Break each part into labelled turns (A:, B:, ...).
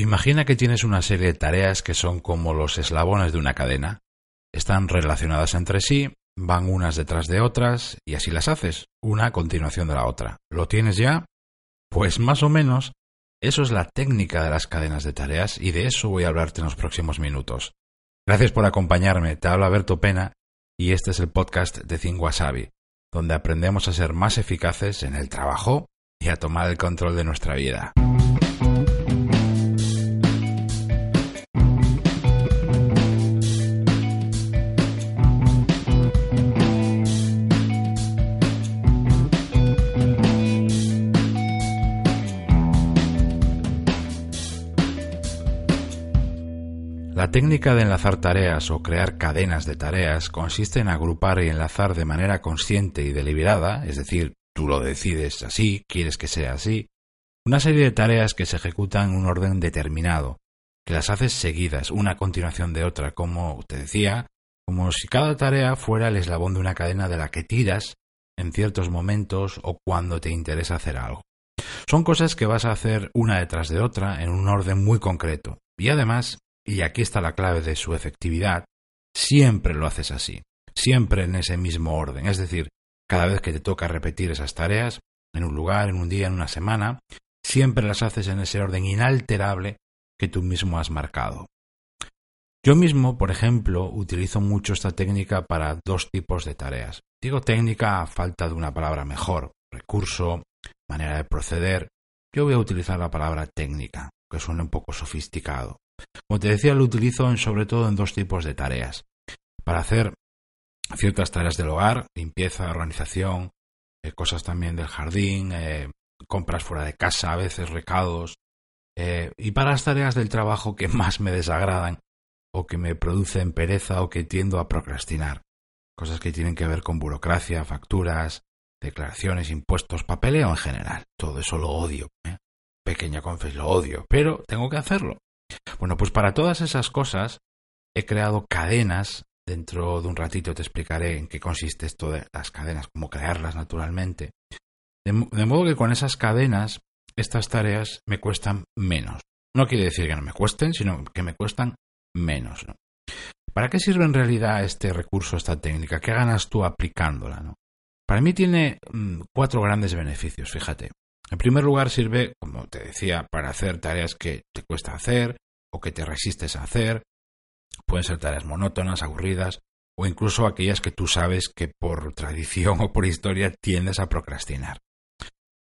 A: Imagina que tienes una serie de tareas que son como los eslabones de una cadena. Están relacionadas entre sí, van unas detrás de otras y así las haces, una a continuación de la otra. ¿Lo tienes ya? Pues más o menos, eso es la técnica de las cadenas de tareas y de eso voy a hablarte en los próximos minutos. Gracias por acompañarme, te habla Berto Pena y este es el podcast de Think Wasabi, donde aprendemos a ser más eficaces en el trabajo y a tomar el control de nuestra vida. La técnica de enlazar tareas o crear cadenas de tareas consiste en agrupar y enlazar de manera consciente y deliberada, es decir, tú lo decides así, quieres que sea así, una serie de tareas que se ejecutan en un orden determinado, que las haces seguidas, una a continuación de otra, como te decía, como si cada tarea fuera el eslabón de una cadena de la que tiras en ciertos momentos o cuando te interesa hacer algo. Son cosas que vas a hacer una detrás de otra en un orden muy concreto, y además y aquí está la clave de su efectividad, siempre lo haces así, siempre en ese mismo orden. Es decir, cada vez que te toca repetir esas tareas, en un lugar, en un día, en una semana, siempre las haces en ese orden inalterable que tú mismo has marcado. Yo mismo, por ejemplo, utilizo mucho esta técnica para dos tipos de tareas. Digo técnica a falta de una palabra mejor, recurso, manera de proceder. Yo voy a utilizar la palabra técnica, que suena un poco sofisticado. Como te decía, lo utilizo sobre todo en dos tipos de tareas. Para hacer ciertas tareas del hogar, limpieza, organización, eh, cosas también del jardín, eh, compras fuera de casa, a veces recados, eh, y para las tareas del trabajo que más me desagradan o que me producen pereza o que tiendo a procrastinar. Cosas que tienen que ver con burocracia, facturas, declaraciones, impuestos, papeleo en general. Todo eso lo odio. Pequeña confesión, lo odio, pero tengo que hacerlo. Bueno, pues para todas esas cosas he creado cadenas. Dentro de un ratito te explicaré en qué consiste esto de las cadenas, cómo crearlas naturalmente. De, modo que con esas cadenas estas tareas me cuestan menos. No quiere decir que no me cuesten, sino que me cuestan menos. ¿Para qué sirve en realidad este recurso, esta técnica? ¿Qué ganas tú aplicándola? Para mí tiene mm, cuatro grandes beneficios, fíjate. En primer lugar, sirve, como te decía, para hacer tareas que te cuesta hacer o que te resistes a hacer. Pueden ser tareas monótonas, aburridas o incluso aquellas que tú sabes que por tradición o por historia tiendes a procrastinar.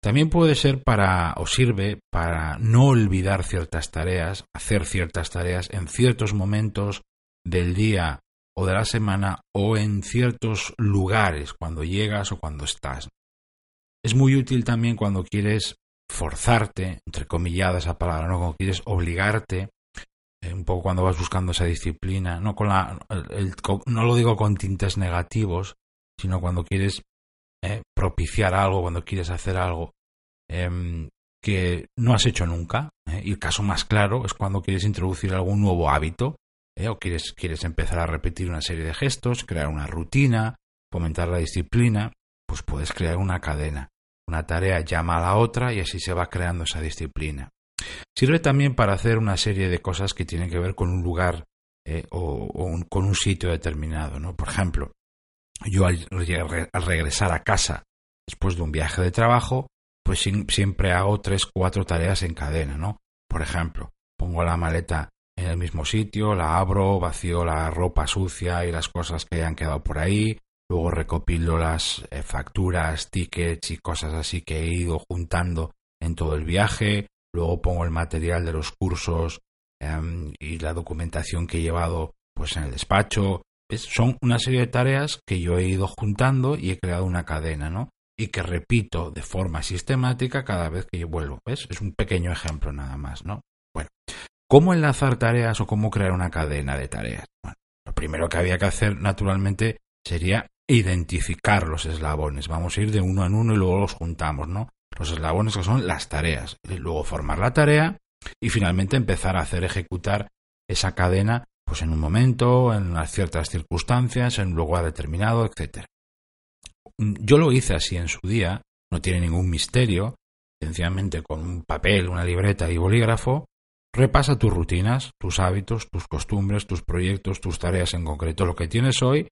A: También puede ser para o sirve para no olvidar ciertas tareas, hacer ciertas tareas en ciertos momentos del día o de la semana o en ciertos lugares cuando llegas o cuando estás. Es muy útil también cuando quieres forzarte, entre comilladas esa palabra, ¿no? Cuando quieres obligarte, eh, un poco cuando vas buscando esa disciplina, no con la, no lo digo con tintes negativos, sino cuando quieres eh, propiciar algo, cuando quieres hacer algo em, que no has hecho nunca. Eh, y el caso más claro es cuando quieres introducir algún nuevo hábito, o quieres, quieres empezar a repetir una serie de gestos, crear una rutina, fomentar la disciplina, pues puedes crear una cadena. Una tarea llama a la otra y así se va creando esa disciplina. Sirve también para hacer una serie de cosas que tienen que ver con un lugar eh, o, con un sitio determinado. ¿no? Por ejemplo, yo al, regresar a casa después de un viaje de trabajo, pues siempre hago tres, cuatro tareas en cadena, ¿no? Por ejemplo, pongo la maleta en el mismo sitio, la abro, vacío la ropa sucia y las cosas que hayan quedado por ahí, Luego recopilo las eh, facturas, tickets y cosas así que he ido juntando en todo el viaje. Luego pongo el material de los cursos em, y la documentación que he llevado pues en el despacho. son una serie de tareas que yo he ido juntando y he creado una cadena, ¿no? Y que repito de forma sistemática cada vez que yo vuelvo. ¿Ves? Es un pequeño ejemplo nada más, ¿no? Bueno, ¿cómo enlazar tareas o cómo crear una cadena de tareas? Bueno, lo primero que había que hacer, naturalmente, sería identificar los eslabones. Vamos a ir de uno en uno y luego los juntamos, ¿no? Los eslabones que son las tareas. Y luego formar la tarea y finalmente empezar a hacer ejecutar esa cadena pues en un momento, en unas ciertas circunstancias, en un lugar determinado, etc. Yo lo hice así en su día, no tiene ningún misterio, sencillamente con un papel, una libreta y bolígrafo, repasa tus rutinas, tus hábitos, tus costumbres, tus proyectos, tus tareas en concreto, lo que tienes hoy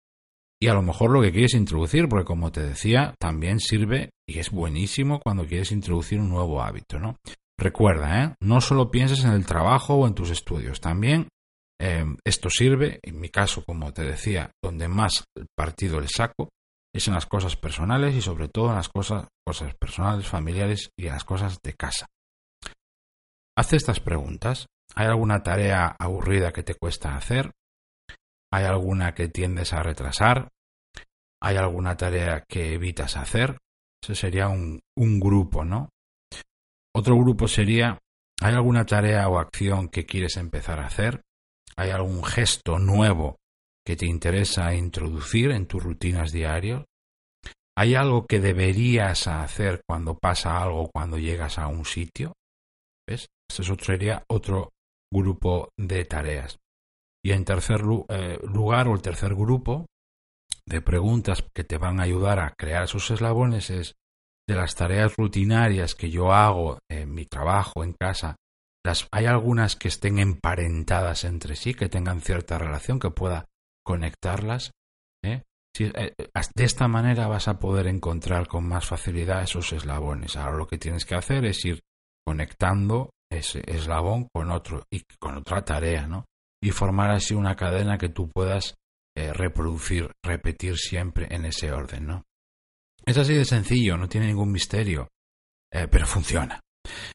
A: y a lo mejor lo que quieres introducir, porque como te decía, también sirve y es buenísimo cuando quieres introducir un nuevo hábito, ¿no? Recuerda, ¿eh? no solo pienses en el trabajo o en tus estudios, también eh, esto sirve, en mi caso, como te decía, donde más partido le saco es en las cosas personales y sobre todo en las cosas, cosas personales, familiares y en las cosas de casa. Haz estas preguntas. ¿Hay alguna tarea aburrida que te cuesta hacer? ¿Hay alguna que tiendes a retrasar? ¿Hay alguna tarea que evitas hacer? Ese sería un, un grupo, ¿no? Otro grupo sería, ¿hay alguna tarea o acción que quieres empezar a hacer? ¿Hay algún gesto nuevo que te interesa introducir en tus rutinas diarias? ¿Hay algo que deberías hacer cuando pasa algo, cuando llegas a un sitio? ¿Ves? Este sería otro grupo de tareas. Y en tercer eh, lugar, o el tercer grupo de preguntas que te van a ayudar a crear esos eslabones es de las tareas rutinarias que yo hago en mi trabajo, en casa, las, hay algunas que estén emparentadas entre sí, que tengan cierta relación, que pueda conectarlas. ¿eh? Eh, de esta manera vas a poder encontrar con más facilidad esos eslabones. Ahora lo que tienes que hacer es ir conectando ese eslabón con otro y con otra tarea, ¿no? Y formar así una cadena que tú puedas eh, reproducir, repetir siempre en ese orden, ¿no? Es así de sencillo, no tiene ningún misterio, eh, pero funciona.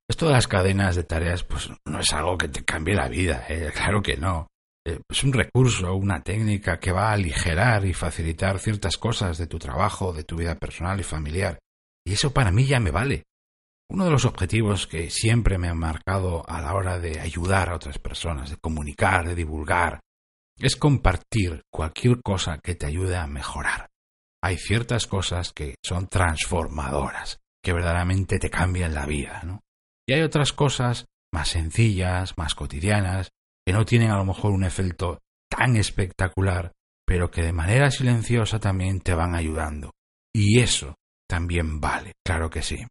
A: Esto de las cadenas de tareas, pues no es algo que te cambie la vida, eh, claro que no. Es un recurso, una técnica que va a aligerar y facilitar ciertas cosas de tu trabajo, de tu vida personal y familiar. Y eso para mí ya me vale. Uno de los objetivos que siempre me han marcado a la hora de ayudar a otras personas, de comunicar, de divulgar, es compartir cualquier cosa que te ayude a mejorar hay ciertas cosas que son transformadoras, que verdaderamente te cambian la vida, ¿no? Y hay otras cosas más sencillas, más cotidianas, que no tienen a lo mejor un efecto tan espectacular, pero que de manera silenciosa también te van ayudando. Y eso también vale, claro que sí.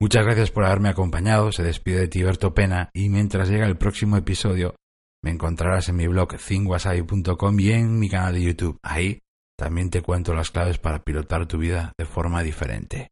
A: Muchas gracias por haberme acompañado, se despide de Tiberto Pena y mientras llega el próximo episodio me encontrarás en mi blog cinguasai.com y en mi canal de YouTube. Ahí también te cuento las claves para pilotar tu vida de forma diferente.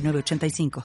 B: 85